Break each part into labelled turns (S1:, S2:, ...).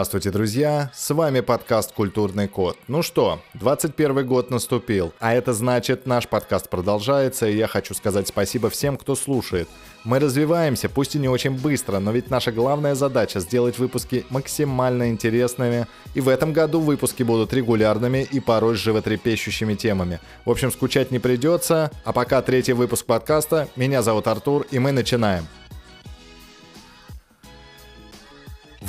S1: Здравствуйте, друзья! С вами подкаст «Культурный код». Ну что, 21 год наступил, а это значит, наш подкаст продолжается, и я хочу сказать спасибо всем, кто слушает. Мы развиваемся, пусть и не очень быстро, но ведь наша главная задача сделать выпуски максимально интересными. И в этом году выпуски будут регулярными и порой с животрепещущими темами. В общем, скучать не придется. А пока третий выпуск подкаста. Меня зовут Артур, и мы начинаем.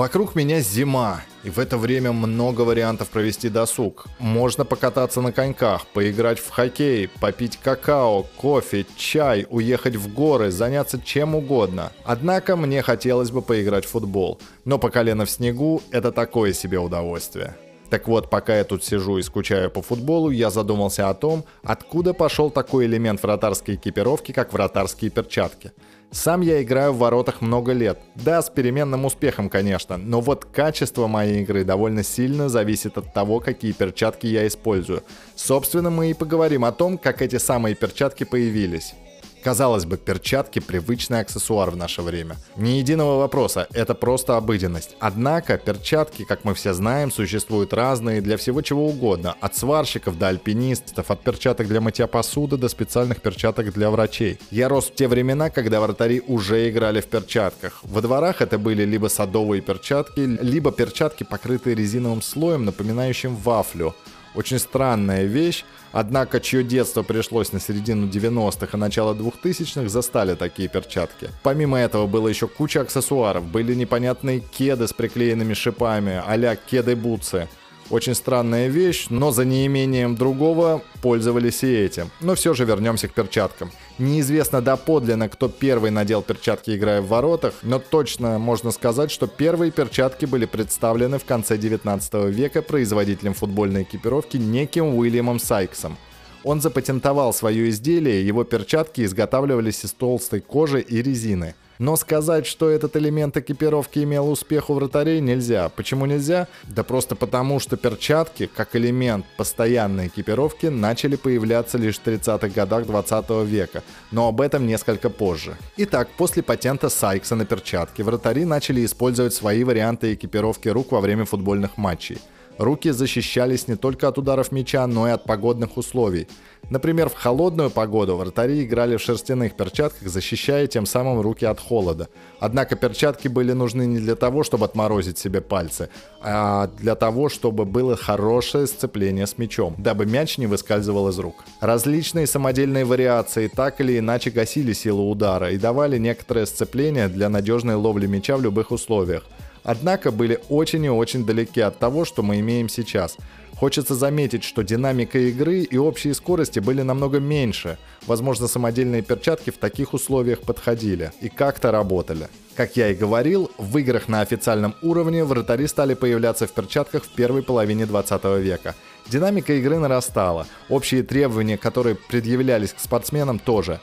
S1: Вокруг меня зима, и в это время много вариантов провести досуг. Можно покататься на коньках, поиграть в хоккей, попить какао, кофе, чай, уехать в горы, заняться чем угодно. Однако мне хотелось бы поиграть в футбол, но по колено в снегу это такое себе удовольствие. Так вот, пока я тут сижу и скучаю по футболу, я задумался о том, откуда пошел такой элемент вратарской экипировки, как вратарские перчатки – сам я играю в воротах много лет. Да, с переменным успехом, конечно, но вот качество моей игры довольно сильно зависит от того, какие перчатки я использую. Собственно, мы и поговорим о том, как эти самые перчатки появились. Казалось бы, перчатки – привычный аксессуар в наше время. Ни единого вопроса, это просто обыденность. Однако, перчатки, как мы все знаем, существуют разные для всего чего угодно. От сварщиков до альпинистов, от перчаток для мытья посуды до специальных перчаток для врачей. Я рос в те времена, когда вратари уже играли в перчатках. Во дворах это были либо садовые перчатки, либо перчатки, покрытые резиновым слоем, напоминающим вафлю. Очень странная вещь, однако чье детство пришлось на середину 90-х и начало 2000-х, застали такие перчатки. Помимо этого было еще куча аксессуаров, были непонятные кеды с приклеенными шипами, а-ля кеды-бутсы. Очень странная вещь, но за неимением другого пользовались и этим. Но все же вернемся к перчаткам. Неизвестно доподлинно, кто первый надел перчатки, играя в воротах, но точно можно сказать, что первые перчатки были представлены в конце 19 века производителем футбольной экипировки неким Уильямом Сайксом. Он запатентовал свое изделие, его перчатки изготавливались из толстой кожи и резины – но сказать, что этот элемент экипировки имел успех у вратарей, нельзя. Почему нельзя? Да просто потому, что перчатки, как элемент постоянной экипировки, начали появляться лишь в 30-х годах 20 века, но об этом несколько позже. Итак, после патента Сайкса на перчатки, вратари начали использовать свои варианты экипировки рук во время футбольных матчей. Руки защищались не только от ударов мяча, но и от погодных условий. Например, в холодную погоду вратари играли в шерстяных перчатках, защищая тем самым руки от холода. Однако перчатки были нужны не для того, чтобы отморозить себе пальцы, а для того, чтобы было хорошее сцепление с мячом, дабы мяч не выскальзывал из рук. Различные самодельные вариации так или иначе гасили силу удара и давали некоторое сцепление для надежной ловли мяча в любых условиях однако были очень и очень далеки от того, что мы имеем сейчас. Хочется заметить, что динамика игры и общие скорости были намного меньше. Возможно, самодельные перчатки в таких условиях подходили и как-то работали. Как я и говорил, в играх на официальном уровне вратари стали появляться в перчатках в первой половине 20 века. Динамика игры нарастала, общие требования, которые предъявлялись к спортсменам тоже.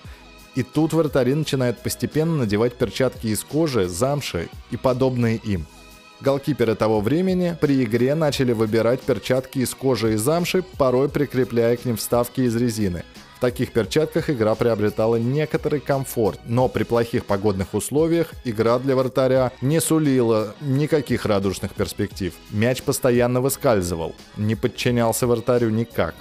S1: И тут вратари начинают постепенно надевать перчатки из кожи, замши и подобные им. Голкиперы того времени при игре начали выбирать перчатки из кожи и замши, порой прикрепляя к ним вставки из резины. В таких перчатках игра приобретала некоторый комфорт, но при плохих погодных условиях игра для вратаря не сулила никаких радужных перспектив. Мяч постоянно выскальзывал, не подчинялся вратарю никак.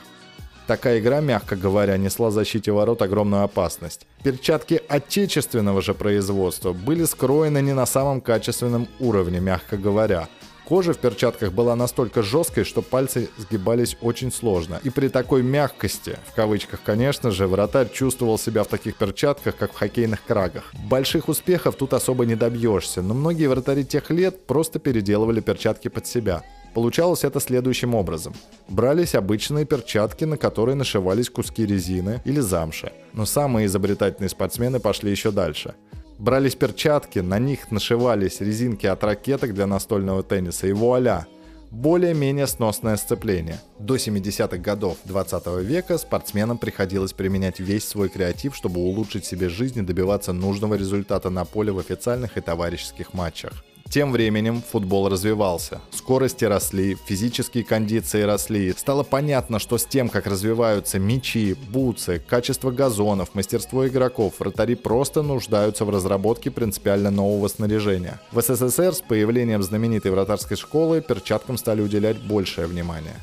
S1: Такая игра, мягко говоря, несла защите ворот огромную опасность. Перчатки отечественного же производства были скроены не на самом качественном уровне, мягко говоря. Кожа в перчатках была настолько жесткой, что пальцы сгибались очень сложно. И при такой мягкости, в кавычках, конечно же, вратарь чувствовал себя в таких перчатках, как в хоккейных крагах. Больших успехов тут особо не добьешься, но многие вратари тех лет просто переделывали перчатки под себя. Получалось это следующим образом. Брались обычные перчатки, на которые нашивались куски резины или замши. Но самые изобретательные спортсмены пошли еще дальше. Брались перчатки, на них нашивались резинки от ракеток для настольного тенниса и вуаля, более-менее сносное сцепление. До 70-х годов 20 века спортсменам приходилось применять весь свой креатив, чтобы улучшить себе жизнь и добиваться нужного результата на поле в официальных и товарищеских матчах. Тем временем футбол развивался. Скорости росли, физические кондиции росли. Стало понятно, что с тем, как развиваются мячи, бутсы, качество газонов, мастерство игроков, вратари просто нуждаются в разработке принципиально нового снаряжения. В СССР с появлением знаменитой вратарской школы перчаткам стали уделять большее внимание.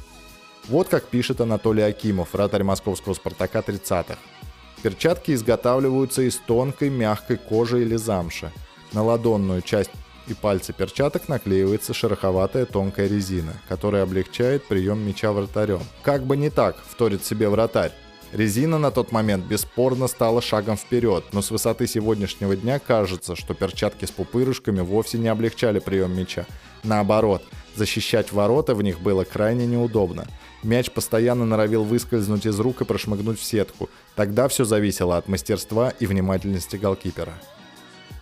S1: Вот как пишет Анатолий Акимов, вратарь московского «Спартака» 30-х. Перчатки изготавливаются из тонкой мягкой кожи или замши. На ладонную часть и пальцы перчаток наклеивается шероховатая тонкая резина, которая облегчает прием мяча вратарем. Как бы не так, вторит себе вратарь. Резина на тот момент бесспорно стала шагом вперед, но с высоты сегодняшнего дня кажется, что перчатки с пупырышками вовсе не облегчали прием мяча. Наоборот, защищать ворота в них было крайне неудобно. Мяч постоянно норовил выскользнуть из рук и прошмыгнуть в сетку. Тогда все зависело от мастерства и внимательности голкипера.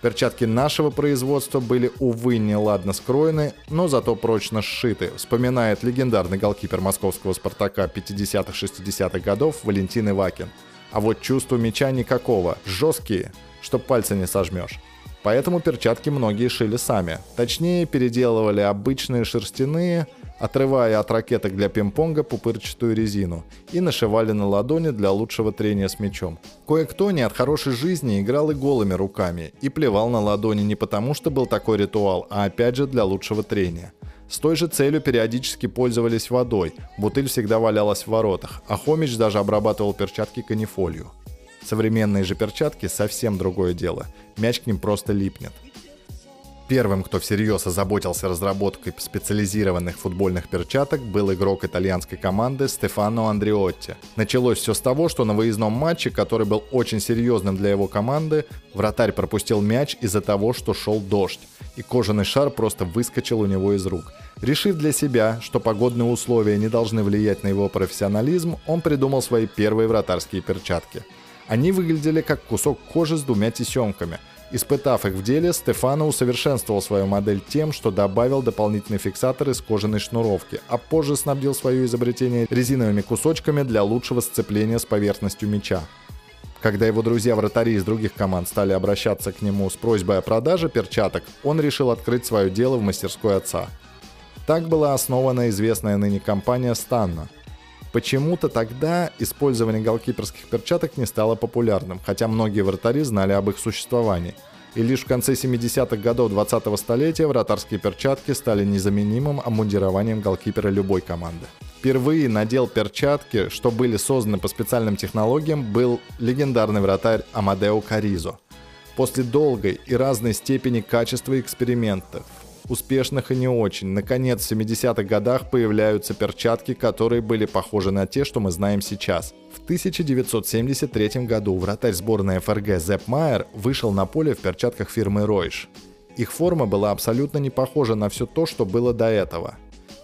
S1: Перчатки нашего производства были, увы, неладно скроены, но зато прочно сшиты, вспоминает легендарный голкипер московского «Спартака» 50-60-х годов Валентин Ивакин. А вот чувства мяча никакого, жесткие, что пальцы не сожмешь. Поэтому перчатки многие шили сами. Точнее, переделывали обычные шерстяные, отрывая от ракеток для пинг-понга пупырчатую резину и нашивали на ладони для лучшего трения с мячом. Кое-кто не от хорошей жизни играл и голыми руками и плевал на ладони не потому, что был такой ритуал, а опять же для лучшего трения. С той же целью периодически пользовались водой, бутыль всегда валялась в воротах, а Хомич даже обрабатывал перчатки канифолью. Современные же перчатки совсем другое дело, мяч к ним просто липнет. Первым, кто всерьез озаботился разработкой специализированных футбольных перчаток, был игрок итальянской команды Стефано Андреотти. Началось все с того, что на выездном матче, который был очень серьезным для его команды, вратарь пропустил мяч из-за того, что шел дождь, и кожаный шар просто выскочил у него из рук. Решив для себя, что погодные условия не должны влиять на его профессионализм, он придумал свои первые вратарские перчатки. Они выглядели как кусок кожи с двумя тесемками – Испытав их в деле, Стефано усовершенствовал свою модель тем, что добавил дополнительный фиксатор из кожаной шнуровки, а позже снабдил свое изобретение резиновыми кусочками для лучшего сцепления с поверхностью мяча. Когда его друзья-вратари из других команд стали обращаться к нему с просьбой о продаже перчаток, он решил открыть свое дело в мастерской отца. Так была основана известная ныне компания «Станна», Почему-то тогда использование голкиперских перчаток не стало популярным, хотя многие вратари знали об их существовании. И лишь в конце 70-х годов 20-го столетия вратарские перчатки стали незаменимым обмундированием голкипера любой команды. Впервые надел перчатки, что были созданы по специальным технологиям, был легендарный вратарь Амадео Каризо. После долгой и разной степени качества экспериментов, успешных и не очень. Наконец, в 70-х годах появляются перчатки, которые были похожи на те, что мы знаем сейчас. В 1973 году вратарь сборной ФРГ Зепп Майер вышел на поле в перчатках фирмы Ройш. Их форма была абсолютно не похожа на все то, что было до этого.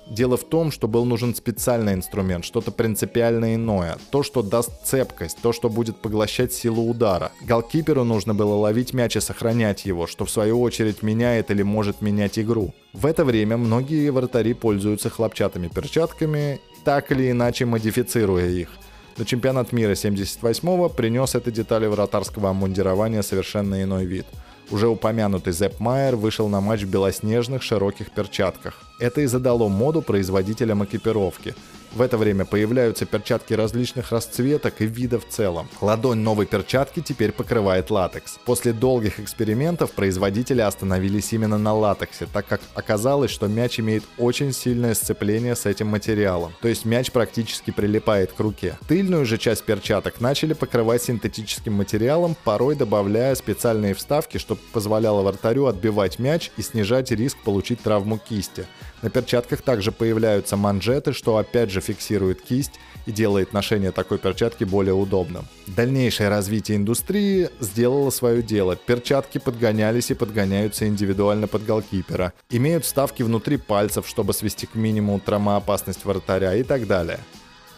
S1: Дело в том, что был нужен специальный инструмент, что-то принципиально иное, то, что даст цепкость, то, что будет поглощать силу удара. Голкиперу нужно было ловить мяч и сохранять его, что в свою очередь меняет или может менять игру. В это время многие вратари пользуются хлопчатыми перчатками, так или иначе модифицируя их. Но чемпионат мира 78-го принес этой детали вратарского обмундирования совершенно иной вид – уже упомянутый Зепп Майер вышел на матч в белоснежных широких перчатках. Это и задало моду производителям экипировки. В это время появляются перчатки различных расцветок и видов в целом. Ладонь новой перчатки теперь покрывает латекс. После долгих экспериментов производители остановились именно на латексе, так как оказалось, что мяч имеет очень сильное сцепление с этим материалом. То есть мяч практически прилипает к руке. Тыльную же часть перчаток начали покрывать синтетическим материалом, порой добавляя специальные вставки, чтобы позволяло вратарю отбивать мяч и снижать риск получить травму кисти. На перчатках также появляются манжеты, что опять же фиксирует кисть и делает ношение такой перчатки более удобным. Дальнейшее развитие индустрии сделало свое дело. Перчатки подгонялись и подгоняются индивидуально под голкипера. Имеют вставки внутри пальцев, чтобы свести к минимуму травмоопасность вратаря и так далее.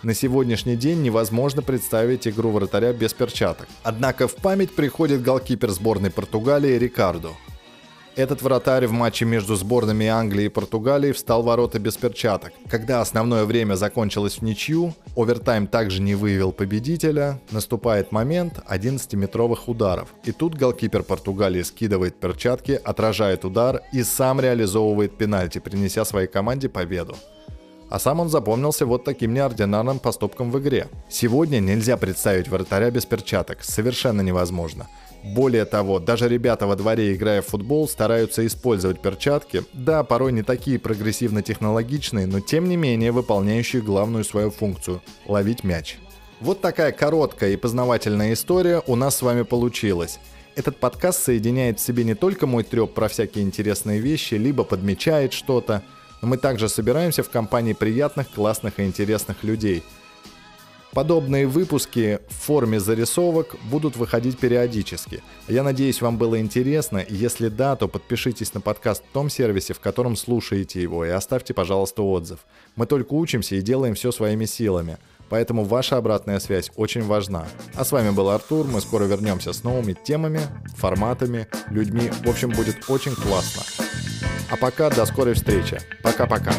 S1: На сегодняшний день невозможно представить игру вратаря без перчаток. Однако в память приходит голкипер сборной Португалии Рикардо. Этот вратарь в матче между сборными Англии и Португалии встал в ворота без перчаток. Когда основное время закончилось в ничью, овертайм также не выявил победителя, наступает момент 11-метровых ударов. И тут голкипер Португалии скидывает перчатки, отражает удар и сам реализовывает пенальти, принеся своей команде победу. А сам он запомнился вот таким неординарным поступком в игре. Сегодня нельзя представить вратаря без перчаток, совершенно невозможно. Более того, даже ребята во дворе, играя в футбол, стараются использовать перчатки, да, порой не такие прогрессивно-технологичные, но тем не менее выполняющие главную свою функцию – ловить мяч. Вот такая короткая и познавательная история у нас с вами получилась. Этот подкаст соединяет в себе не только мой треп про всякие интересные вещи, либо подмечает что-то, но мы также собираемся в компании приятных, классных и интересных людей – Подобные выпуски в форме зарисовок будут выходить периодически. Я надеюсь, вам было интересно. Если да, то подпишитесь на подкаст в том сервисе, в котором слушаете его, и оставьте, пожалуйста, отзыв. Мы только учимся и делаем все своими силами. Поэтому ваша обратная связь очень важна. А с вами был Артур. Мы скоро вернемся с новыми темами, форматами, людьми. В общем, будет очень классно. А пока до скорой встречи. Пока-пока.